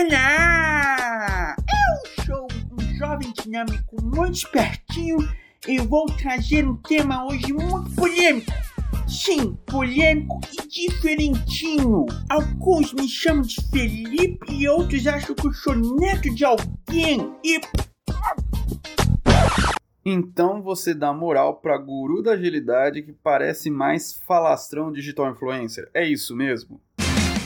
Olá! Eu sou um jovem dinâmico muito espertinho e vou trazer um tema hoje muito polêmico. Sim, polêmico e diferentinho. Alguns me chamam de Felipe e outros acham que eu sou neto de alguém. E. Então você dá moral pra guru da agilidade que parece mais falastrão digital influencer. É isso mesmo?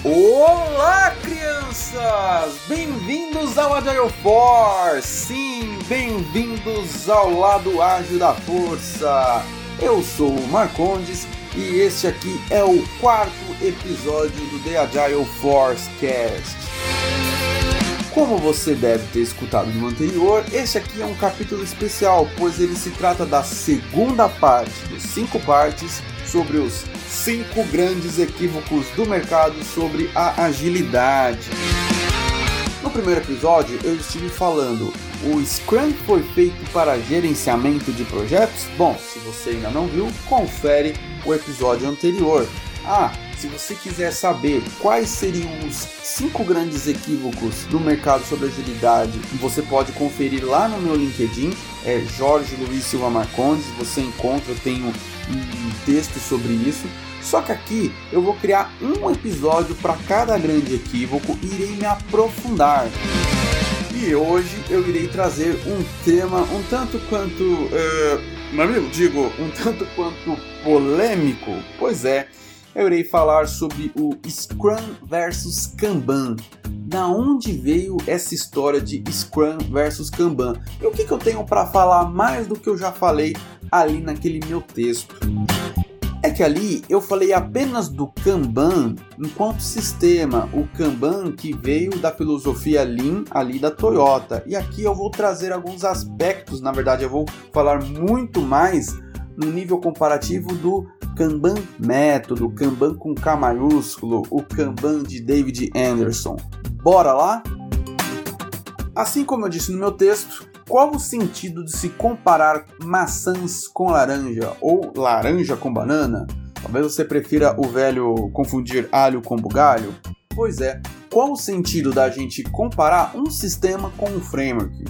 Olá, crianças! Bem-vindos ao Agile Force! Sim, bem-vindos ao lado ágil da força! Eu sou o Marcondes e este aqui é o quarto episódio do The Agile Force Cast. Como você deve ter escutado no anterior, este aqui é um capítulo especial, pois ele se trata da segunda parte de cinco partes sobre os cinco grandes equívocos do mercado sobre a agilidade. No primeiro episódio, eu estive falando: o Scrum foi feito para gerenciamento de projetos? Bom, se você ainda não viu, confere o episódio anterior. Ah, se você quiser saber quais seriam os cinco grandes equívocos do mercado sobre agilidade, você pode conferir lá no meu LinkedIn, é Jorge Luiz Silva Marcondes, você encontra, eu tenho um texto sobre isso. Só que aqui eu vou criar um episódio para cada grande equívoco e irei me aprofundar. E hoje eu irei trazer um tema um tanto quanto. Uh, amigo, digo, um tanto quanto polêmico. Pois é, eu irei falar sobre o Scrum versus Kanban. Da onde veio essa história de Scrum versus Kanban? E o que, que eu tenho para falar mais do que eu já falei ali naquele meu texto? É que ali eu falei apenas do Kanban enquanto sistema, o Kanban que veio da filosofia Lean ali da Toyota. E aqui eu vou trazer alguns aspectos, na verdade eu vou falar muito mais no nível comparativo do Kanban método, Kanban com K maiúsculo, o Kanban de David Anderson. Bora lá? Assim como eu disse no meu texto, qual o sentido de se comparar maçãs com laranja ou laranja com banana? Talvez você prefira o velho confundir alho com bugalho? Pois é, qual o sentido da gente comparar um sistema com um framework?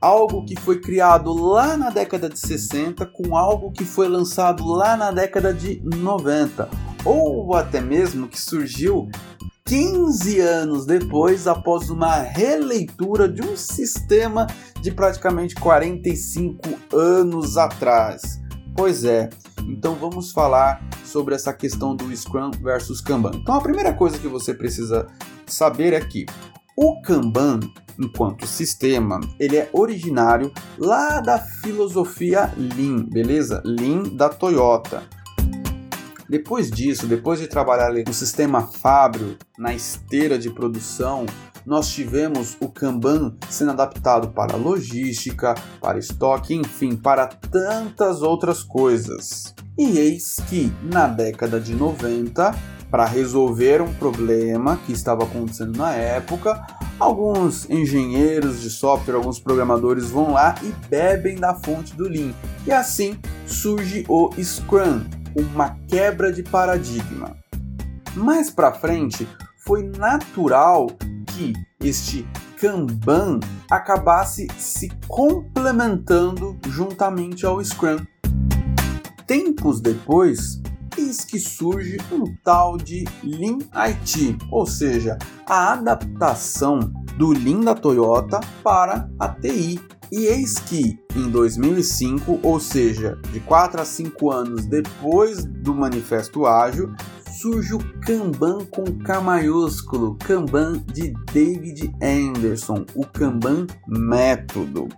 Algo que foi criado lá na década de 60 com algo que foi lançado lá na década de 90, ou até mesmo que surgiu 15 anos depois, após uma releitura de um sistema de praticamente 45 anos atrás. Pois é, então vamos falar sobre essa questão do Scrum versus Kanban. Então a primeira coisa que você precisa saber é que o Kanban, enquanto sistema, ele é originário lá da filosofia Lean, beleza? Lean da Toyota. Depois disso, depois de trabalhar no sistema Fábio, na esteira de produção, nós tivemos o Kanban sendo adaptado para logística, para estoque, enfim, para tantas outras coisas. E eis que na década de 90, para resolver um problema que estava acontecendo na época, alguns engenheiros de software, alguns programadores vão lá e bebem da fonte do Lean. E assim surge o Scrum, uma quebra de paradigma. Mais para frente, foi natural que este Kanban acabasse se complementando juntamente ao Scrum. Tempos depois, eis que surge um tal de Lean IT, ou seja, a adaptação do Lean da Toyota para a TI, e eis que em 2005, ou seja, de 4 a 5 anos depois do Manifesto Ágil, surge o Kanban com K maiúsculo, Kanban de David Anderson, o Kanban método.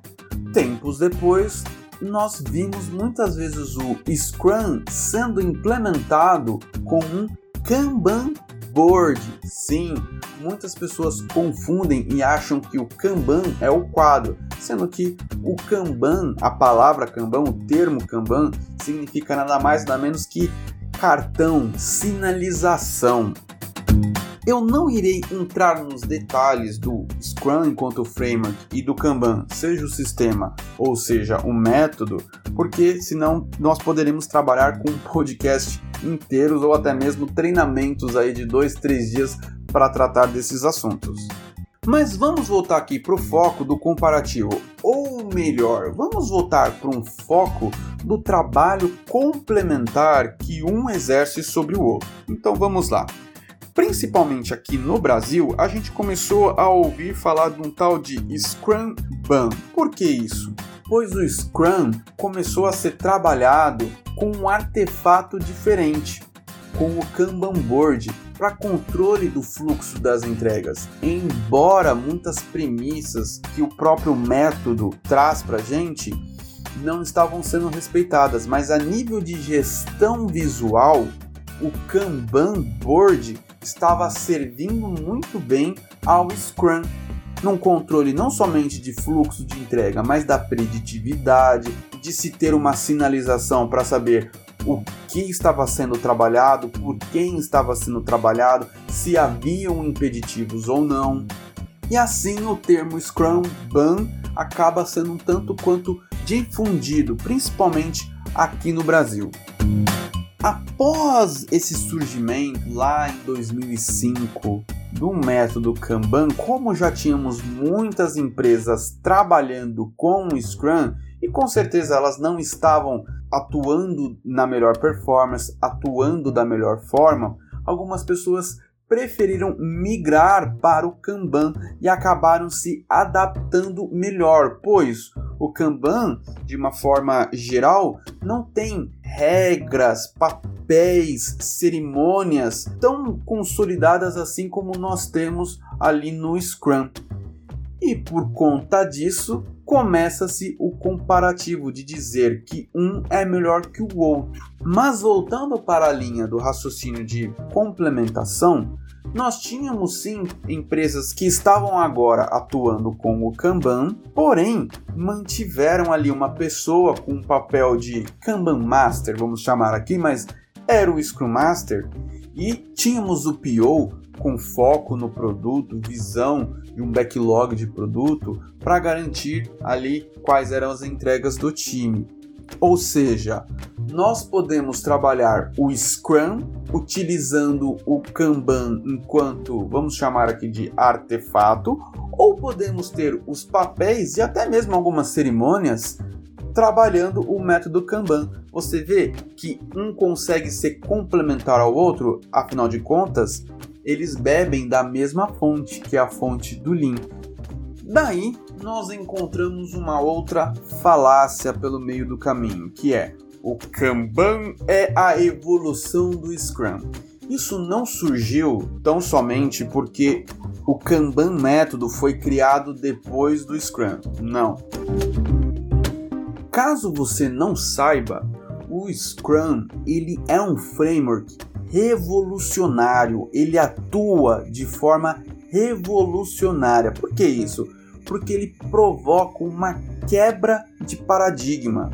Tempos depois, nós vimos muitas vezes o Scrum sendo implementado com um Kanban board. Sim, muitas pessoas confundem e acham que o Kanban é o quadro, sendo que o Kanban, a palavra Kanban, o termo Kanban, significa nada mais nada menos que cartão, sinalização. Eu não irei entrar nos detalhes do Scrum enquanto framework e do Kanban, seja o sistema ou seja o método, porque senão nós poderemos trabalhar com um podcast inteiros ou até mesmo treinamentos aí de dois, três dias para tratar desses assuntos. Mas vamos voltar aqui para o foco do comparativo, ou melhor, vamos voltar para um foco do trabalho complementar que um exerce sobre o outro. Então vamos lá. Principalmente aqui no Brasil, a gente começou a ouvir falar de um tal de Scrum Ban. Por que isso? Pois o Scrum começou a ser trabalhado com um artefato diferente, com o Kanban Board, para controle do fluxo das entregas. Embora muitas premissas que o próprio método traz para a gente não estavam sendo respeitadas, mas a nível de gestão visual, o Kanban Board estava servindo muito bem ao Scrum num controle não somente de fluxo de entrega, mas da preditividade, de se ter uma sinalização para saber o que estava sendo trabalhado, por quem estava sendo trabalhado, se haviam impeditivos ou não. E assim o termo Scrum Ban acaba sendo um tanto quanto difundido, principalmente aqui no Brasil. Após esse surgimento lá em 2005 do método Kanban, como já tínhamos muitas empresas trabalhando com o Scrum e com certeza elas não estavam atuando na melhor performance, atuando da melhor forma, algumas pessoas preferiram migrar para o Kanban e acabaram se adaptando melhor, pois o Kanban, de uma forma geral, não tem regras, papéis, cerimônias tão consolidadas assim como nós temos ali no Scrum. E por conta disso, começa-se o comparativo de dizer que um é melhor que o outro. Mas voltando para a linha do raciocínio de complementação, nós tínhamos sim empresas que estavam agora atuando com o Kanban, porém mantiveram ali uma pessoa com um papel de Kanban Master, vamos chamar aqui, mas era o Scrum Master, e tínhamos o PO com foco no produto, visão de um backlog de produto para garantir ali quais eram as entregas do time. Ou seja, nós podemos trabalhar o Scrum utilizando o Kanban enquanto, vamos chamar aqui de artefato, ou podemos ter os papéis e até mesmo algumas cerimônias trabalhando o método Kanban. Você vê que um consegue ser complementar ao outro, afinal de contas, eles bebem da mesma fonte, que é a fonte do Lean. Daí nós encontramos uma outra falácia pelo meio do caminho, que é o Kanban é a evolução do Scrum. Isso não surgiu tão somente porque o Kanban método foi criado depois do Scrum. Não. Caso você não saiba, o Scrum ele é um framework revolucionário, ele atua de forma revolucionária. Por que isso? Porque ele provoca uma quebra de paradigma.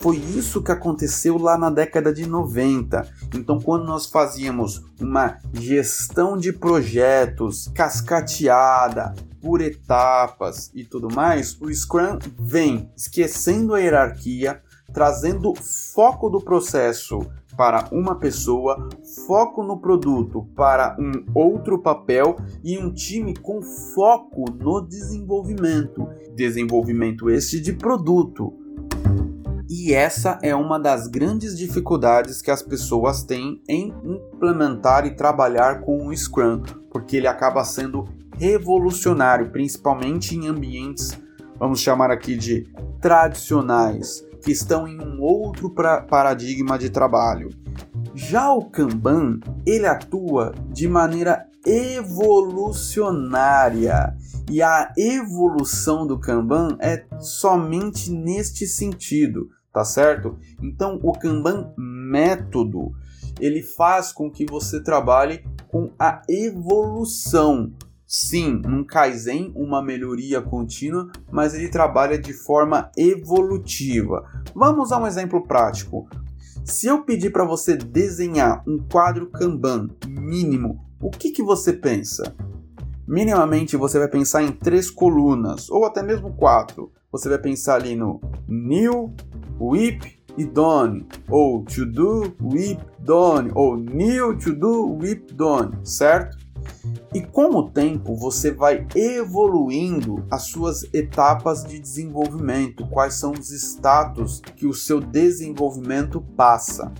Foi isso que aconteceu lá na década de 90. Então, quando nós fazíamos uma gestão de projetos cascateada, por etapas e tudo mais, o Scrum vem esquecendo a hierarquia, trazendo foco do processo para uma pessoa, foco no produto para um outro papel e um time com foco no desenvolvimento. Desenvolvimento este de produto. E essa é uma das grandes dificuldades que as pessoas têm em implementar e trabalhar com o Scrum, porque ele acaba sendo revolucionário, principalmente em ambientes, vamos chamar aqui de tradicionais, estão em um outro paradigma de trabalho. Já o Kanban, ele atua de maneira evolucionária. E a evolução do Kanban é somente neste sentido, tá certo? Então, o Kanban método, ele faz com que você trabalhe com a evolução, sim, um Kaizen, uma melhoria contínua, mas ele trabalha de forma evolutiva. Vamos a um exemplo prático. Se eu pedir para você desenhar um quadro Kanban mínimo, o que, que você pensa? Minimamente você vai pensar em três colunas, ou até mesmo quatro. Você vai pensar ali no new, whip e done, ou to do, whip, done, ou new, to do, whip, done, certo? E com o tempo você vai evoluindo as suas etapas de desenvolvimento, quais são os status que o seu desenvolvimento passa.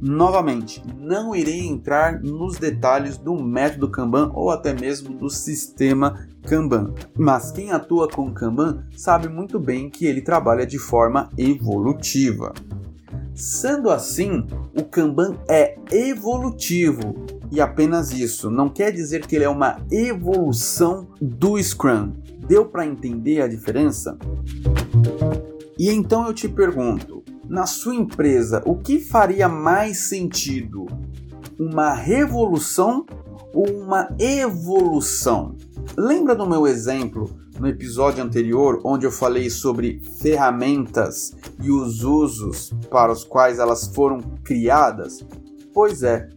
Novamente, não irei entrar nos detalhes do método Kanban ou até mesmo do sistema Kanban, mas quem atua com Kanban sabe muito bem que ele trabalha de forma evolutiva. Sendo assim, o Kanban é evolutivo e apenas isso. Não quer dizer que ele é uma evolução do Scrum. Deu para entender a diferença? E então eu te pergunto, na sua empresa, o que faria mais sentido? Uma revolução ou uma evolução? Lembra do meu exemplo no episódio anterior, onde eu falei sobre ferramentas e os usos para os quais elas foram criadas? Pois é,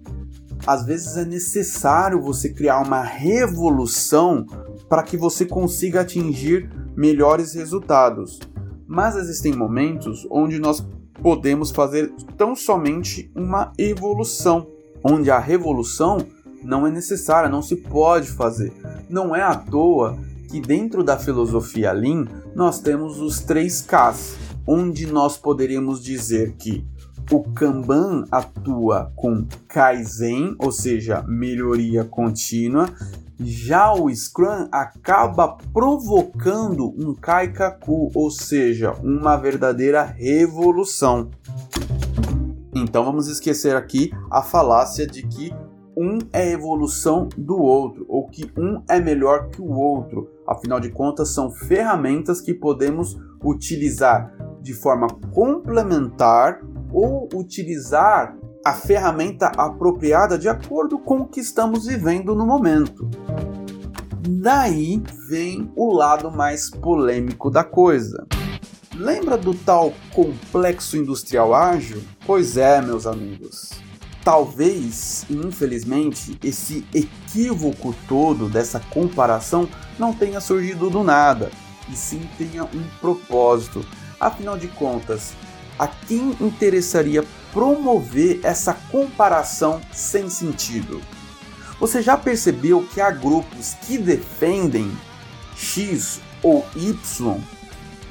às vezes é necessário você criar uma revolução para que você consiga atingir melhores resultados. Mas existem momentos onde nós podemos fazer tão somente uma evolução, onde a revolução não é necessária, não se pode fazer. Não é à toa que dentro da filosofia Lean nós temos os três Ks, onde nós poderíamos dizer que o Kanban atua com Kaizen, ou seja, melhoria contínua. Já o Scrum acaba provocando um Kaikaku, ou seja, uma verdadeira revolução. Então vamos esquecer aqui a falácia de que um é evolução do outro, ou que um é melhor que o outro. Afinal de contas, são ferramentas que podemos utilizar de forma complementar ou utilizar a ferramenta apropriada de acordo com o que estamos vivendo no momento. Daí vem o lado mais polêmico da coisa. Lembra do tal complexo industrial ágil? Pois é, meus amigos. Talvez, infelizmente, esse equívoco todo dessa comparação não tenha surgido do nada, e sim tenha um propósito. Afinal de contas, a quem interessaria promover essa comparação sem sentido? Você já percebeu que há grupos que defendem X ou Y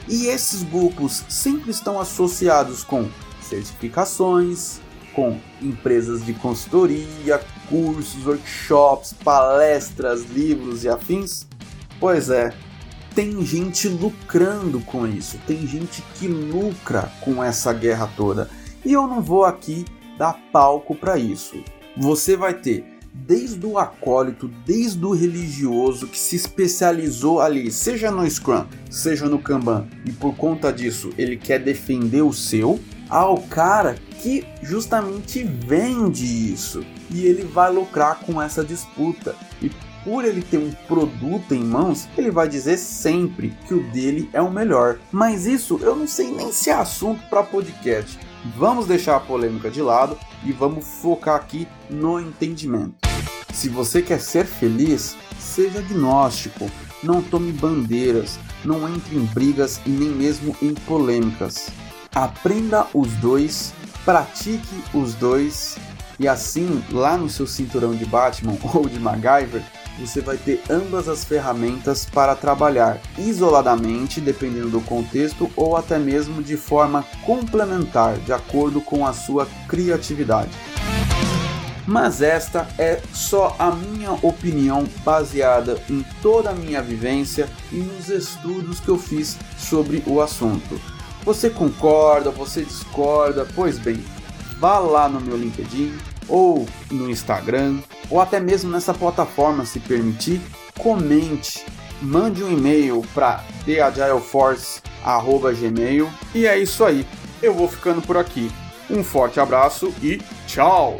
e esses grupos sempre estão associados com certificações, com empresas de consultoria, cursos, workshops, palestras, livros e afins? Pois é, tem gente lucrando com isso, tem gente que lucra com essa guerra toda. E eu não vou aqui dar palco para isso. Você vai ter desde o acólito, desde o religioso que se especializou ali, seja no Scrum, seja no Kanban, e por conta disso ele quer defender o seu, ao cara que justamente vende isso e ele vai lucrar com essa disputa. E por ele ter um produto em mãos, ele vai dizer sempre que o dele é o melhor. Mas isso eu não sei nem se é assunto para podcast. Vamos deixar a polêmica de lado e vamos focar aqui no entendimento. Se você quer ser feliz, seja agnóstico, não tome bandeiras, não entre em brigas e nem mesmo em polêmicas. Aprenda os dois, pratique os dois e assim, lá no seu cinturão de Batman ou de MacGyver, você vai ter ambas as ferramentas para trabalhar isoladamente, dependendo do contexto, ou até mesmo de forma complementar, de acordo com a sua criatividade. Mas esta é só a minha opinião baseada em toda a minha vivência e nos estudos que eu fiz sobre o assunto. Você concorda, você discorda? Pois bem, vá lá no meu LinkedIn ou no Instagram ou até mesmo nessa plataforma, se permitir, comente, mande um e-mail para theagileforce@gmail e é isso aí. Eu vou ficando por aqui. Um forte abraço e tchau.